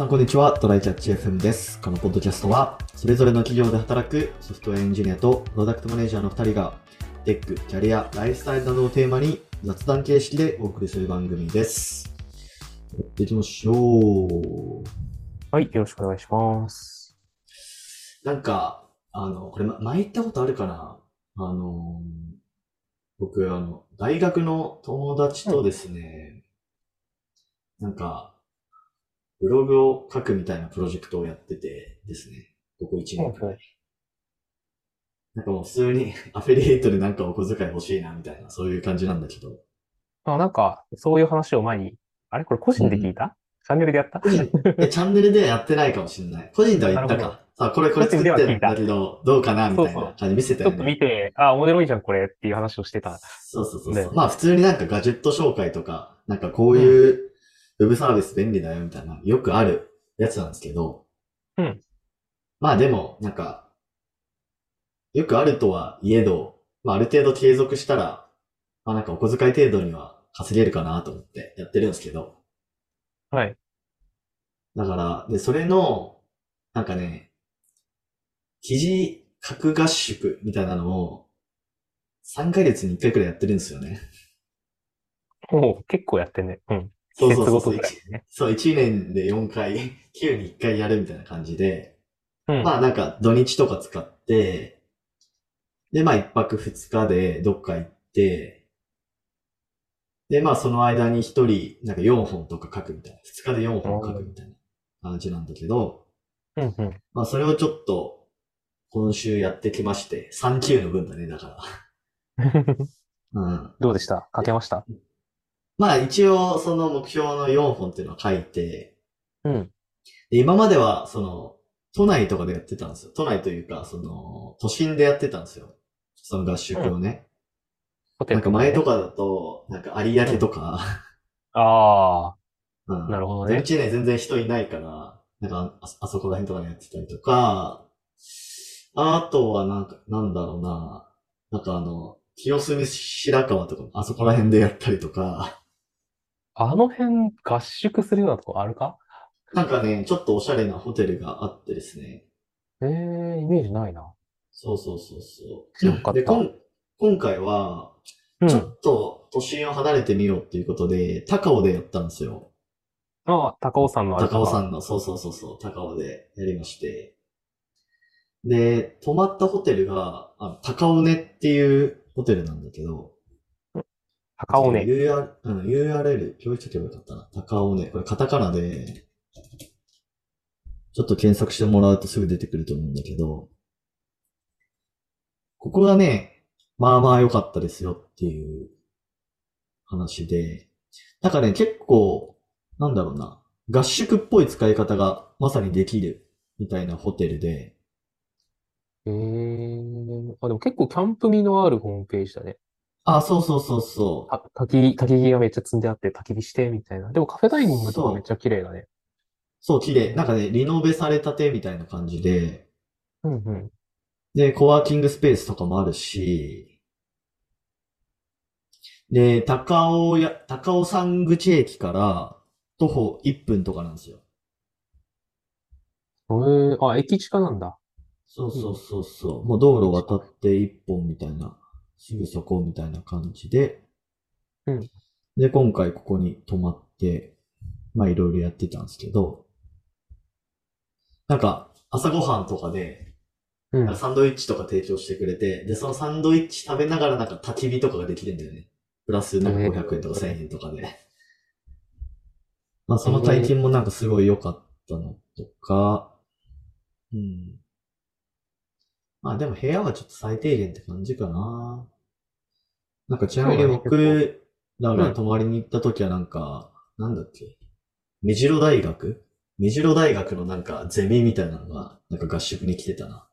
さん、こんにちは。トライキャッチ FM です。このポッドキャストは、それぞれの企業で働くソフトウェアエンジニアとプロダクトマネージャーの2人が、テック、キャリア、ライフスタイルなどをテーマに雑談形式でお送りする番組です。やっていきましょう。はい、よろしくお願いします。なんか、あの、これ、ま前言ったことあるかな？あの、僕、あの、大学の友達とですね、なんか、ブログを書くみたいなプロジェクトをやっててですね、ここ1年くらい。なんかもう普通に アフィリエイトでなんかお小遣い欲しいなみたいな、そういう感じなんだけど。あ、なんか、そういう話を前に、あれ？これ個人で聞いた、チャンネルでやった？個人、えチャンネルではやってないかもしれない。個人では言ったか。さあ、これこれ作ってるんだけど、どうかなみたいな感じ見せたちょっと。見て、あ、面白いじゃん、これっていう話をしてた。そうそうそうそう。ねまあ普通になんかガジェット紹介とか、なんかこういうウェブサービス便利だよみたいな、よくあるやつなんですけど。うん。まあでも、なんか、よくあるとはいえど、まあある程度継続したら、まあなんかお小遣い程度には稼げるかなと思ってやってるんですけど。はい。だから、で、それの、なんかね、記事書く合宿みたいなのを、3ヶ月に1回くらいやってるんですよね。もう結構やってんね。うん。そうそうそう。そう、1年で4回、9に1回やるみたいな感じで、うん。まあなんか土日とか使って、で、まあ1泊2日でどっか行って、で、まあその間に1人、なんか4本とか書くみたいな。2日で4本書くみたいな感じなんだけど、うん、うん。まあそれをちょっと、今週やってきまして、3級の分だね、だから。うん。どうでした？書けました？まあ一応その目標の4本っていうのを書いて、うん。で今まではその、都内とかでやってたんですよ。都内というか、その、都心でやってたんですよ。その合宿をね。ホテルなんか前とかだと、なんか有明とか、あ うんあ、なるほどね。土日ね、全然人いないから、なんかあ、あそこら辺とかでやってたりとか、あとはなんか、なんだろうな、なんかあの、清澄白河とか、あそこら辺でやったりとか、あの辺合宿するようなとこあるか？なんかね、ちょっとおしゃれなホテルがあってですね。ええー、イメージないな。そうそうそうそう。知らんかったで、こん今回は、ちょうん。っと都心を離れてみようっていうことで、高尾でやったんですよ。ああ、高尾山のあれ高尾ん。山の、そうそうそうそう、高尾でやりまして。で、泊まったホテルが、あ高尾根っていうホテルなんだけど、高尾ね。UR、うん、URL、教育とけばよかったな。高尾根。これカタカナで、ちょっと検索してもらうとすぐ出てくると思うんだけど、ここがね、まあまあ良かったですよっていう話で、なんかね、結構、なんだろうな、合宿っぽい使い方がまさにできるみたいなホテルで、ええー。あ、でも結構キャンプ味のあるホームページだね。あ、そうそうそうそう。た焚き、焚き木がめっちゃ積んであって焚き火してみたいな。でもカフェダイニングとかめっちゃ綺麗だね。そう、綺麗。なんかね、リノベされたてみたいな感じで、うんうん。で、コワーキングスペースとかもあるし、で、高尾や、高尾山口駅から徒歩1分とかなんですよ。えー、あ、駅近なんだ。そうそうそうそう。もう道路渡って1本みたいな、すぐそこみたいな感じで、うんで、今回ここに泊まって、まあいろいろやってたんですけど、なんか朝ごはんとかで、うん。サンドイッチとか提供してくれて、で、そのサンドイッチ食べながらなんか焚き火とかができるんだよね。プラスなんか500円とか1000円とかで。まあその体験もなんかすごい良かったのとか、うん。まあでも部屋はちょっと最低限って感じかな。なんかちなみに僕らが泊まりに行った時はなんか、なんだっけ？目白大学？目白大学のなんかゼミみたいなのが、なんか合宿に来てたな。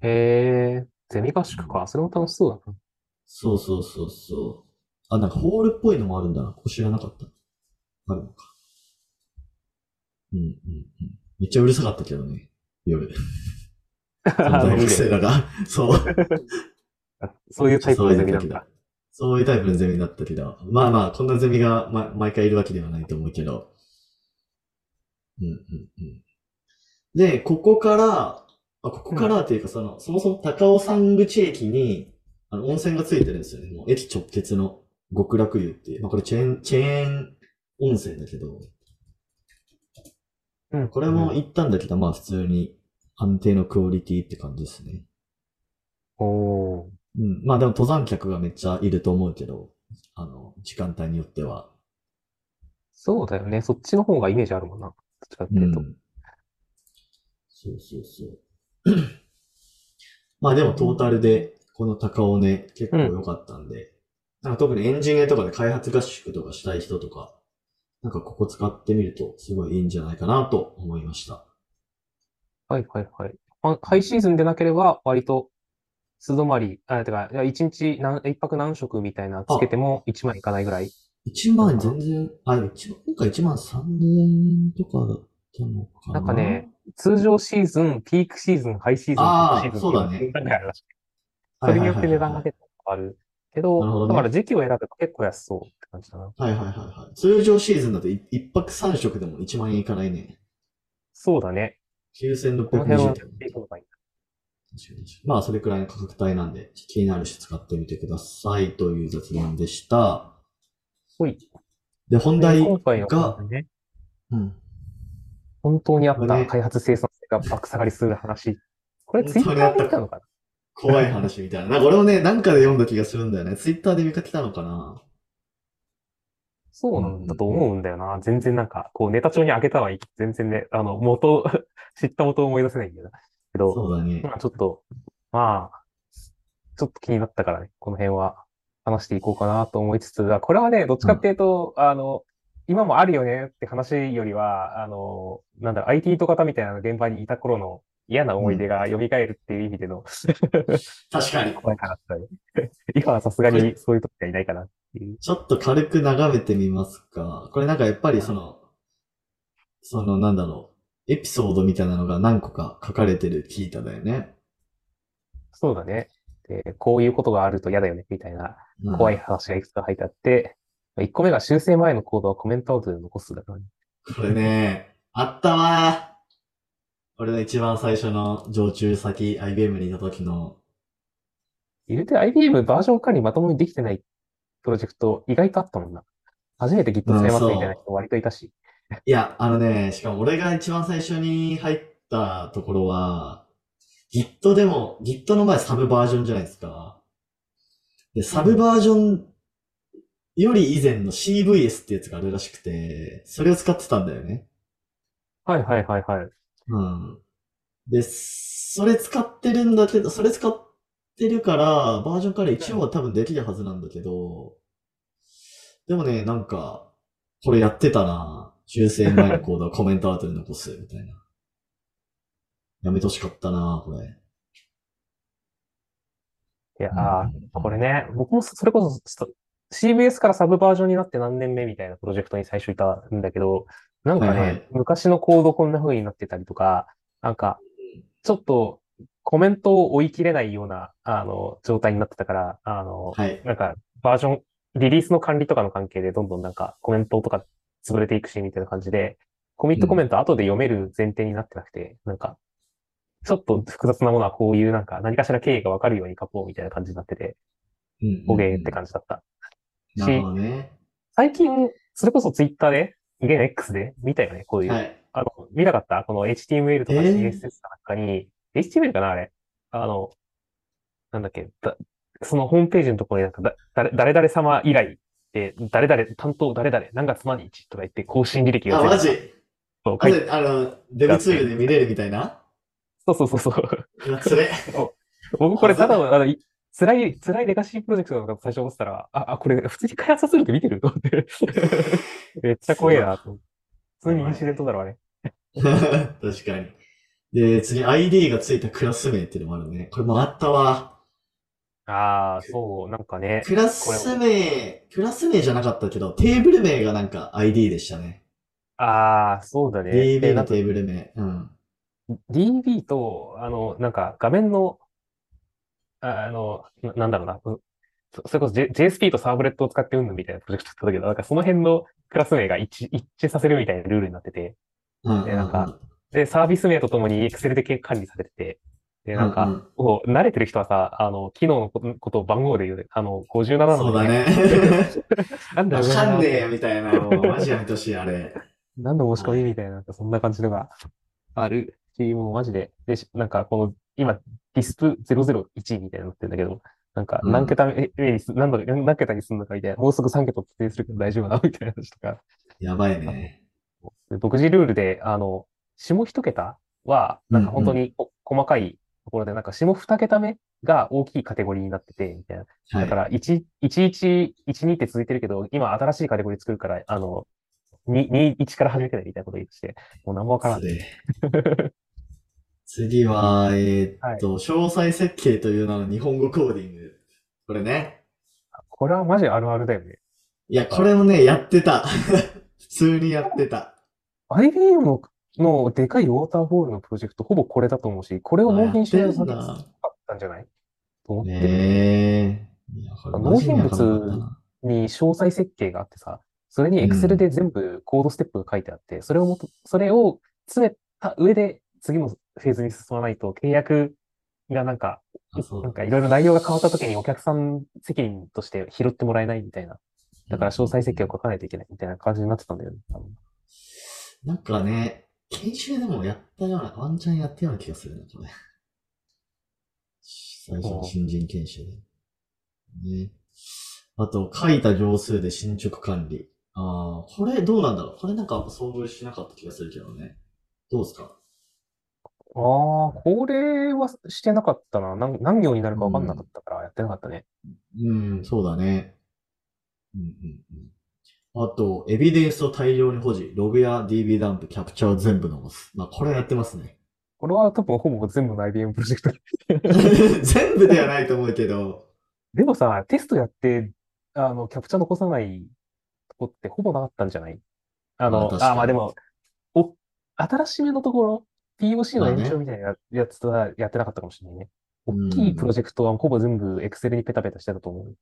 へえ、ゼミ合宿か。それも楽しそうだな。そうそうそうそう。あ、なんかホールっぽいのもあるんだな。ここ知らなかった。あるのか。うんうんうん。めっちゃうるさかったけどね。夜。大学生らが。そう。そういうタイプのゼミなんだ。そういうタイプのゼミだったけど。まあまあ、こんなゼミが、ま、毎回いるわけではないと思うけど。うんうんうん。で、ここから、あ、ここからっていうか、その、そもそも高尾山口駅に、あの、温泉がついてるんですよね。もう駅直結の極楽湯っていう。まあ、これチェーン、チェーン温泉だけど、うん。これも行ったんだけど、まあ普通に安定のクオリティって感じですね。おー。うん。まあでも登山客がめっちゃいると思うけど、あの、時間帯によっては。そうだよね。そっちの方がイメージあるもんな。どっちかってういうと。ん。そうそうそう。まあでもトータルで、この高尾ね、結構良かったんで、なんか特にエンジニアとかで開発合宿とかしたい人とか、なんかここ使ってみるとすごいいいんじゃないかなと思いました。はいはいはい。あハイシーズンでなければ、割と、素泊まり、あ、てか、いや一日何、一泊何食みたいなつけても1万いかないぐらい。1万全然、あ、一万、今回1万3000円とかだったのかななんかね、通常シーズン、ピークシーズン、ハイシーズン、あーピークシーズンそうだねっていうのがあるらしい。そはいれによって値段が結構変わる。けど、なるほどねだから時期を選ぶと結構安そうって感じだな。はいはいはいはい。通常シーズンだと一一泊三食でも1万円いかないね。そうだね。この辺9620はやっ円。ていくのがいい。確かに確かにまあ、それくらいの価格帯なんで、気になる人使ってみてくださいという雑談でした。ほい。で、本題が、ね、うん。本当にあった開発生産性が爆下がりする話。これツイッターで見たのかな？怖い話みたいな。なんか俺もね、なんかで読んだ気がするんだよね。ツイッターで見かけたのかな？そうなんだと思うんだよな。全然なんか、こうネタ帳に開けたはいい。全然ね、あの、元、知った元を思い出せないんだよな。けど、そうだね。まあちょっと、まあ、ちょっと気になったからね、この辺は話していこうかなと思いつつ、あこれはね、どっちかっていうと、あの、今もあるよねって話よりは、あの、なんだろう、IT と方みたいな現場にいた頃の嫌な思い出が蘇るっていう意味での、確かに。怖い話だね。今はさすがにそういう時がいないかな。ちょっと軽く眺めてみますか。これなんかやっぱりその、そのなんだろう、エピソードみたいなのが何個か書かれてるキータだよね。そうだね。で、こういうことがあると嫌だよね、みたいなうん怖い話がいくつか書いてあって、1個目が修正前のコードはコメントアウトで残すだからね。これね、あったわー。俺の一番最初の常駐先 IBM にいた時の、言うて IBM バージョン管理まともにできてないプロジェクト意外とあったもんな。初めて Git 使いますみたいな人割といたし。いや、あのね、しかも俺が一番最初に入ったところは、Git でも、Git の前サブバージョンじゃないですか。で、サブバージョンより以前の CVS ってやつがあるらしくて、それを使ってたんだよね。はいはいはいはい。うん。で、それ使ってるんだけど、それ使ってるから、バージョンから一応は多分できるはずなんだけど、でもね、なんか、これやってたな。修正前のコードをコメントアウトで残す、みたいな。やめてほしかったな、これ。いやこれね、僕もそれこそスト CBS からサブバージョンになって何年目みたいなプロジェクトに最初いたんだけど、なんかね、はいはい昔のコードこんな風になってたりとか、なんか、ちょっとコメントを追い切れないような、あの、状態になってたから、あの、はい。なんか、バージョン、リリースの管理とかの関係でどんどんなんかコメントとか潰れていくし、みたいな感じで、コミットコメント後で読める前提になってなくて、なんか、ちょっと複雑なものはこういうなんか何かしら経緯がわかるように書こうみたいな感じになってて、うんうんうんボゲーって感じだった。なるほどね。最近、それこそツイッターで、現 X で見たよね、こういう。はい。あの、見なかった？この HTML とかえー CSS かなんかに、HTML かなあれ。あの、なんだっけ、だそのホームページのところになんかだ、誰誰々様以来で、誰々、担当誰々、何月何日とか言って更新履歴があ、マジ？そう書いてあの、デブツールで見れるみたいな？そうそうそうそう。それ。僕これただの、あの、い辛い、辛いレガシープロジェクトなのかと最初思ってたら、あ、あ、これ普通に開発すると見てると思って。めっちゃ怖いなと。普通にインシデントだろ、あれ。確かに。で、次 ID がついたクラス名っていうのもあるね。これもあったわ。ああ、そう、なんかね。クラス名、クラス名じゃなかったけど、テーブル名がなんか ID でしたね。ああ、そうだね。で DB のテーブル名。うん。DB と、あの、なんか画面の、ああの、ななんだろうな。うそそれこそ J- JSP とサーブレットを使ってうんぬんみたいなプロジェクトだったけど、なんかその辺のクラス名が一致一致させるみたいなルールになってて、うんでなんか、で、サービス名とともに Excel で管理されてて、で、なんか、うんうんこう慣れてる人はさ、あの、機能のことことを番号で言うね。あの、57のそうだね。なんだわかんねえよ、よ。みたいな。もう、マジやめてほしい、あれ。何の申し込みみたいな、そんな感じのがあるし、もうマジで、で、しなんかこの、今、ディスプ001みたいになってるんだけど、なんかうん何桁目にす、何度、何桁にすんのかみたいな、もうすぐ3桁特定するけど大丈夫なのみたいな話とか。やばいね。で独自ルールで、あの、下一桁は、なんか本当にお細かいところで、なんか下二桁目が大きいカテゴリーになってて、みたいな。はい。だから、1、11、12って続いてるけど、今新しいカテゴリー作るから、あの、2、2、1から始めてね、みたいなこと言い出して、もう何もわからん。失礼 次は、えーっと、詳細設計という名の日本語コーディング。これね。これはマジあるあるだよね。いや、これもね、やってた。普通にやってた。IBM の、のでかいウォーターフォールのプロジェクト、ほぼこれだと思うし、これを納品しないとさかったんじゃない？と思ってる。ねえ。いや、これマジに詳細設計があってさ、それに Excel で全部コードステップが書いてあって、それをもと、それを詰めた上で次のフェーズに進まないと契約がなんか、なんかいろいろ内容が変わった時にお客さん責任として拾ってもらえないみたいな。だから詳細設計を書かないといけないみたいな感じになってたんだよね。なんかね、研修でもやったような、ワンチャンやったような気がするな、これ。最初の新人研修で。ね。あと、書いた行数で進捗管理。ああ、これどうなんだろう？これなんか遭遇しなかった気がするけどね。どうですか？ああ、これはしてなかったな。何、何行になるかわかんなかったからやってなかったね。うん、そうだね。うんうんうん。あと、エビデンスを大量に保持。ログや DB ダンプ、キャプチャーを全部残す。まあ、これやってますね。これは多分ほぼ全部の IBM プロジェクト。全部ではないと思うけど。でもさ、テストやって、あの、キャプチャー残さないとこってほぼなかったんじゃない？あの、まああ、まあでも、お、新しめのところ、POC の延長みたいなやつはやってなかったかもしれないね。うん大きいプロジェクトはほぼ全部 Excel にペタペタしてたと思う。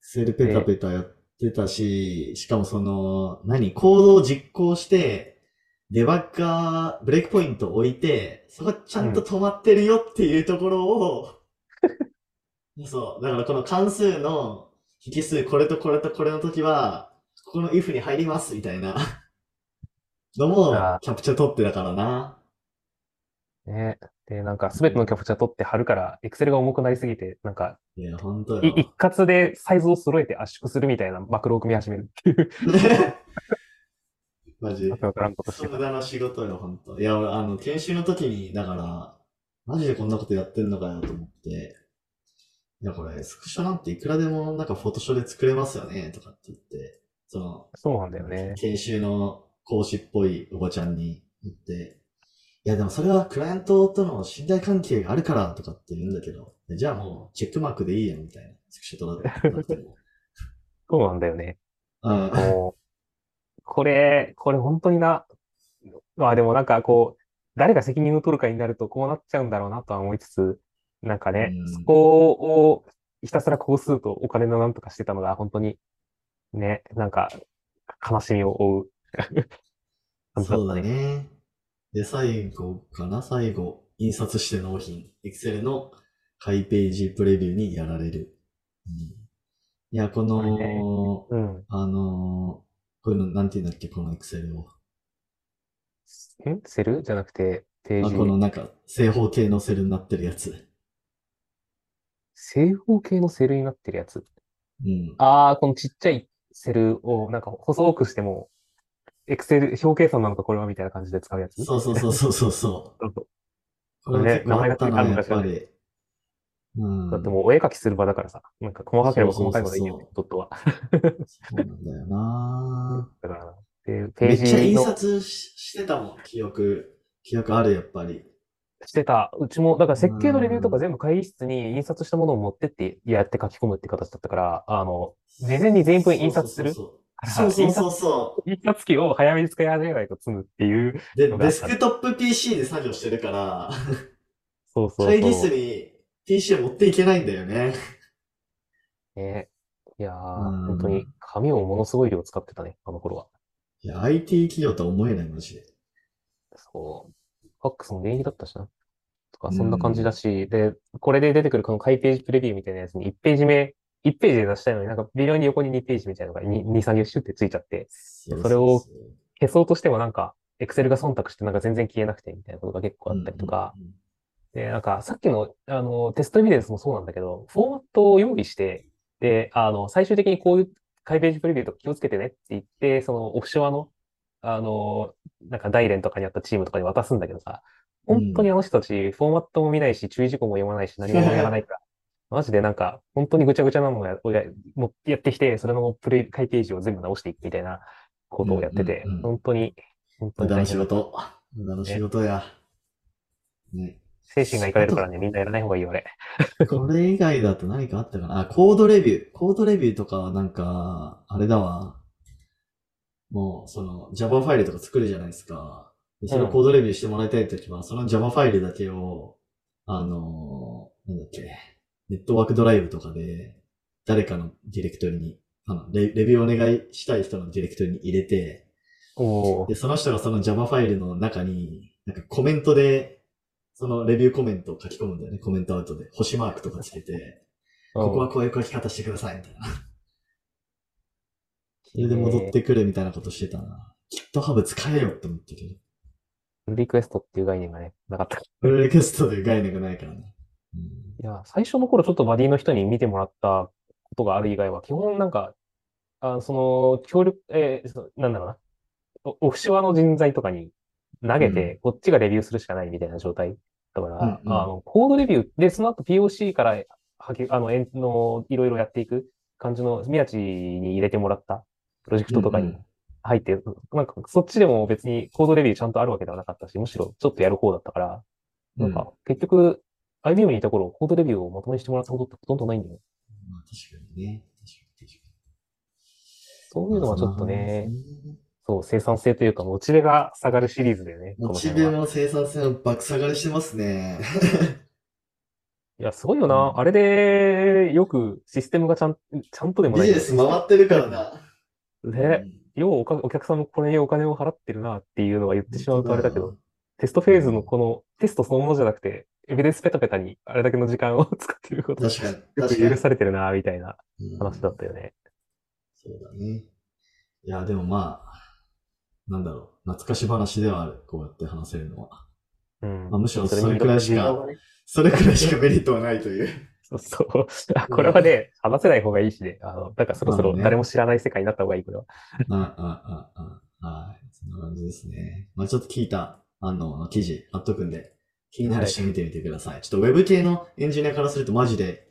セルペタペタやってたし、しかもその、何コードを実行して、デバッガー、ブレイクポイントを置いて、そこちゃんと止まってるよっていうところを、そう、だからこの関数の引数、これとこれとこれの時は、ここの if に入りますみたいなのもキャプチャー取ってたからな。ね。で、なんか、すべてのキャプチャー取って貼るから、Excel が重くなりすぎて、なんか、いや、本当よ。い一括でサイズを揃えて圧縮するみたいなマクロを組み始めるっていう、マジわ。からんことし。無駄な仕事よ、ほんと。いや、俺、あの、研修の時に、だから、マジでこんなことやってんのかよと思って、いや、これ、スクショなんていくらでも、なんか、フォトショーで作れますよね、とかって言って、その、そうなんだよね。研修の講師っぽいおばちゃんに言って、いや、でもそれはクライアントとの信頼関係があるから、とかって言うんだけど、じゃあもう、チェックマークでいいやん、みたいな。スクショとかなっても。そうなんだよね。うん。これ、これ本当にな、まあでもなんかこう、誰が責任を取るかになるとこうなっちゃうんだろうなとは思いつつ、なんかねうん、そこをひたすら工数とお金のなんとかしてたのが本当に、ね、なんか悲しみを負うそうだね。ね。で、最後かな？最後、印刷して納品。Excel の開ページプレビューにやられる。うん、いや、この、うん。あのーこういうの、なんて言うんだっけ、この Excel を。んセル？じゃなくて、ペーあ、ジこのなんか、正方形のセルになってるやつ。正方形のセルになってるやつ？うん。ああ、このちっちゃいセルをなんか細くしても、エクセル、表計算なのかこれはみたいな感じで使うやつ？そうそうそうそうそうそう。これ結構あったな、名前がやっぱり。うん。だってもうお絵描きする場だからさ、なんか細かければ細かいほどいいよね、ドットは。そうなんだよなだからな、で、ペーめっちゃ印ジの刷ししてたもん、記憶。記憶ある、やっぱり。してた。うちも、だから設計のレビューとか全部会議室に印刷したものを持ってってやって書き込むって形だったから、あの、事前に全員分印刷するそうそうそう そう。印刷機を早めに使い始めないと積むっていう。で、デスクトップ PC で作業してるから、そうそう会議室そう。に PC を持っていけないんだよね。ね。いやー、うん本当に紙をものすごい量使ってたね、あの頃は。いや、IT 企業とは思えない、マジで。そう。ファックスも電気だったしな。とか、そんな感じだし、で、これで出てくるこの開ページプレビューみたいなやつに1ページ目、1ページで出したいのになんか微妙に横に2ページみたいなのが2、2 3行シュってついちゃって、そそれを消そうとしてもなんか、エクセルが忖度してなんか全然消えなくてみたいなことが結構あったりとか、うんうんうんで、なんか、さっきの、あの、テストエビデンスもそうなんだけど、フォーマットを用意して、で、あの、最終的にこういう開ページプレビューとか気をつけてねって言って、そのオフショアの、あの、なんか大連とかにあったチームとかに渡すんだけどさ、本当にあの人たち、フォーマットも見ないし、注意事項も読まないし、何もやらないから、マジでなんか、本当にぐちゃぐちゃなのをやをやもやってきて、それのプレイ、開ページを全部直していくみたいなことをやっててうんうんうん、本当に、本当無駄の仕。事。無駄の仕事や。ね。精神がいかれるからね、みんなやらない方がいいよ、俺。これ以外だと何かあったかな？あ、コードレビュー。コードレビューとかはなんか、あれだわ。もう、その Java ファイルとか作るじゃないですか。でそれをコードレビューしてもらいたいときは、その Java ファイルだけを、あのーなんだっけ、ネットワークドライブとかで、誰かのディレクトリに、あのレレビューお願いしたい人のディレクトリに入れて、で、その人がその Java ファイルの中に、なんかコメントで、そのレビューコメントを書き込むんだよね。コメントアウトで。星マークとかつけて、ここはこういう書き方してください、みたいな。それで戻ってくるみたいなことしてたな。GitHub 使えよって思ったけど。プルリクエストっていう概念がね、なかった。プ ロリクエストで概念がないからね。うんいや、最初の頃ちょっとバディの人に見てもらったことがある以外は、基本なんか、あその、協力、えーそなんだろうな。オオフショアの人材とかに投げて、こっちがレビューするしかないみたいな状態だから、うんうん。あの、コードレビューで、その後 POC からはけ、あの、えんの、いろいろやっていく感じの、宮地に入れてもらったプロジェクトとかにうんうん。入って、なんかそっちでも別にコードレビューちゃんとあるわけではなかったし、むしろちょっとやる方だったから、なんか結局、IBM にいた頃、コードレビューをまともにしてもらったことってほとんどないんだよ。まあ確かにね。確かに確かそうに。いうのはちょっとね、まあそう、生産性というか、モチベが下がるシリーズだよね、こモチベ。も生産性も爆下がりしてますね。いや、すごいよな。うんあれで、よくシステムがちゃん、ちゃんとでもないビジネス回ってるからな。で、ようおかお客さんもこれにお金を払ってるなっていうのは言ってしまうとあれだけど、テストフェーズのこのテストそのものじゃなくて、エビデンスペタペタにあれだけの時間を 使ってること、よ確かに。く確かに許されてるな、みたいなうん話だったよね。そうだね。いや、でもまあ、なんだろう。懐かし話ではある。こうやって話せるのは。うん。まあむしろにそれくらいしかそれくらいしかメリットはないという。そうそう。あこれはね、話せない方がいいしね。あの、だからそろそろ誰も知らない世界になった方がいい、これは。あ、あ、あ、あ、はい。そんな感じですね。まあちょっと聞いた、あの、記事貼っとくんで、気になる人見てみてください。ちょっとウェブ系のエンジニアからするとマジで、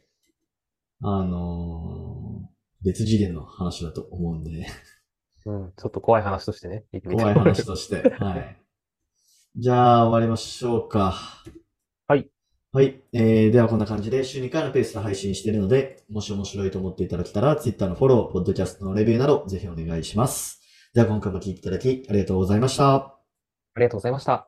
あのー別次元の話だと思うんで、うん。ちょっと怖い話としてね、怖い話として。はい。じゃあ、終わりましょうか。はい。はい。えー、ではこんな感じで週2回のペースで配信しているので、もし面白いと思っていただけたら、Twitter のフォロー、ポッドキャストのレビューなど、ぜひお願いします。では今回も聞いていただき、ありがとうございました。ありがとうございました。